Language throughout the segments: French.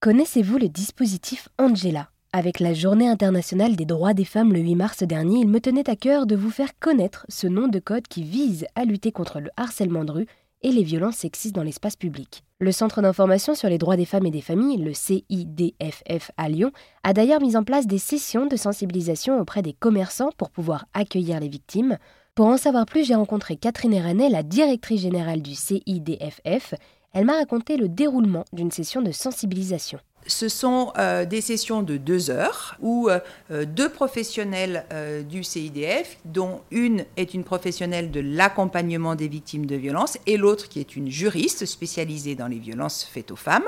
Connaissez-vous le dispositif Angela? Avec la Journée internationale des droits des femmes le 8 mars dernier, il me tenait à cœur de vous faire connaître ce nom de code qui vise à lutter contre le harcèlement de rue et les violences sexistes dans l'espace public. Le Centre d'information sur les droits des femmes et des familles, le CIDFF à Lyon, a d'ailleurs mis en place des sessions de sensibilisation auprès des commerçants pour pouvoir accueillir les victimes. Pour en savoir plus, j'ai rencontré Catherine Eranet, la directrice générale du CIDFF, elle m'a raconté le déroulement d'une session de sensibilisation. Ce sont euh, des sessions de deux heures où euh, euh, deux professionnels du CIDF, dont une est une professionnelle de l'accompagnement des victimes de violences et l'autre qui est une juriste spécialisée dans les violences faites aux femmes,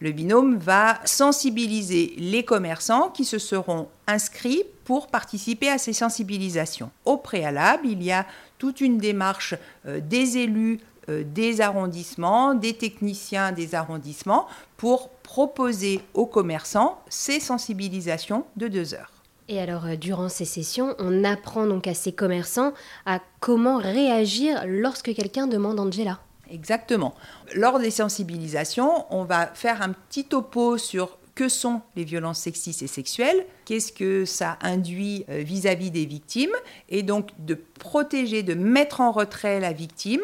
le binôme va sensibiliser les commerçants qui se seront inscrits pour participer à ces sensibilisations. Au préalable, il y a toute une démarche des élus des arrondissements, des techniciens des arrondissements, pour proposer aux commerçants ces sensibilisations de deux heures. Et alors, euh, durant ces sessions, on apprend donc à ces commerçants à comment réagir lorsque quelqu'un demande Angela. Exactement. Lors des sensibilisations, on va faire un petit topo sur que sont les violences sexistes et sexuelles, qu'est-ce que ça induit euh, vis-à-vis des victimes, et donc de protéger, de mettre en retrait la victime,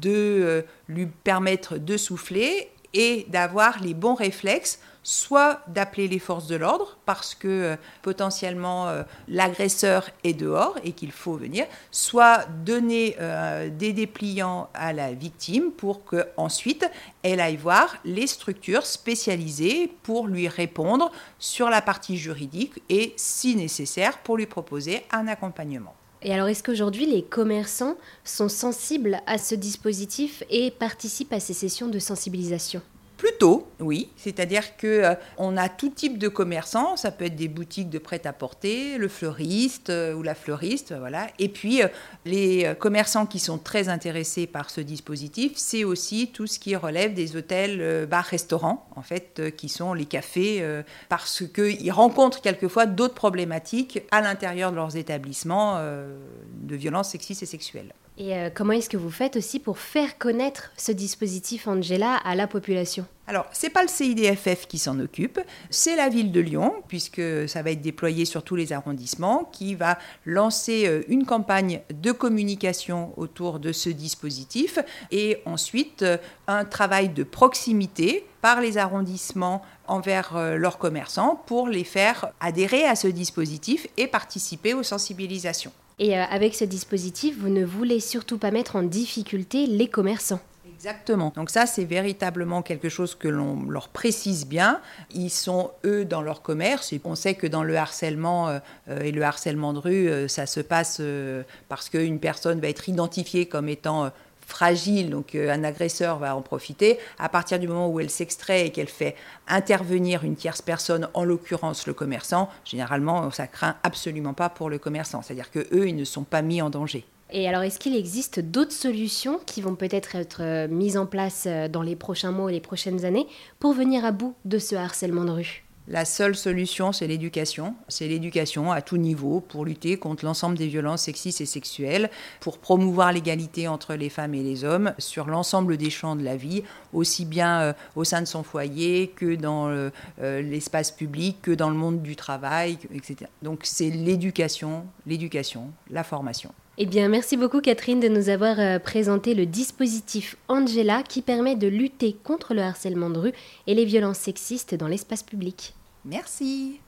de euh, lui permettre de souffler et d'avoir les bons réflexes soit d'appeler les forces de l'ordre parce que euh, potentiellement euh, l'agresseur est dehors et qu'il faut venir, soit donner euh, des dépliants à la victime pour que ensuite elle aille voir les structures spécialisées pour lui répondre sur la partie juridique et si nécessaire pour lui proposer un accompagnement. Et alors, est-ce qu'aujourd'hui, les commerçants sont sensibles à ce dispositif et participent à ces sessions de sensibilisation? Plutôt, oui. C'est-à-dire que euh, on a tout type de commerçants. Ça peut être des boutiques de prêt-à-porter, le fleuriste euh, ou la fleuriste, voilà. Et puis euh, les commerçants qui sont très intéressés par ce dispositif, c'est aussi tout ce qui relève des hôtels, bars, restaurants, en fait, qui sont les cafés, parce qu'ils rencontrent quelquefois d'autres problématiques à l'intérieur de leurs établissements de violences sexistes et sexuelles. Et comment est-ce que vous faites aussi pour faire connaître ce dispositif Angela à la population? Alors, ce n'est pas le CIDFF qui s'en occupe, c'est la ville de Lyon, puisque ça va être déployé sur tous les arrondissements, qui va lancer euh, une campagne de communication autour de ce dispositif et ensuite euh, un travail de proximité par les arrondissements envers euh, leurs commerçants pour les faire adhérer à ce dispositif et participer aux sensibilisations. Et avec ce dispositif, vous ne voulez surtout pas mettre en difficulté les commerçants Exactement. Donc ça, c'est véritablement quelque chose que l'on leur précise bien. Ils sont, eux, dans leur commerce. Et on sait que dans le harcèlement euh, et le harcèlement de rue, euh, ça se passe euh, parce qu'une personne va être identifiée comme étant fragile, donc un agresseur va en profiter. À partir du moment où elle s'extrait et qu'elle fait intervenir une tierce personne, en l'occurrence le commerçant, généralement, ça craint absolument pas pour le commerçant. C'est-à-dire que eux, ils ne sont pas mis en danger. Et alors, est-ce qu'il existe d'autres solutions qui vont peut-être être euh, mises en place euh, dans les prochains mois ou les prochaines années pour venir à bout de ce harcèlement de rue? La seule solution, c'est l'éducation. C'est l'éducation à tout niveau pour lutter contre l'ensemble des violences sexistes et sexuelles, pour promouvoir l'égalité entre les femmes et les hommes sur l'ensemble des champs de la vie, aussi bien euh, au sein de son foyer que dans l'espace public, que dans le monde du travail, etc. Donc c'est l'éducation, l'éducation, la formation. Eh bien, merci beaucoup Catherine de nous avoir euh, présenté le dispositif Angela qui permet de lutter contre le harcèlement de rue et les violences sexistes dans l'espace public. Merci.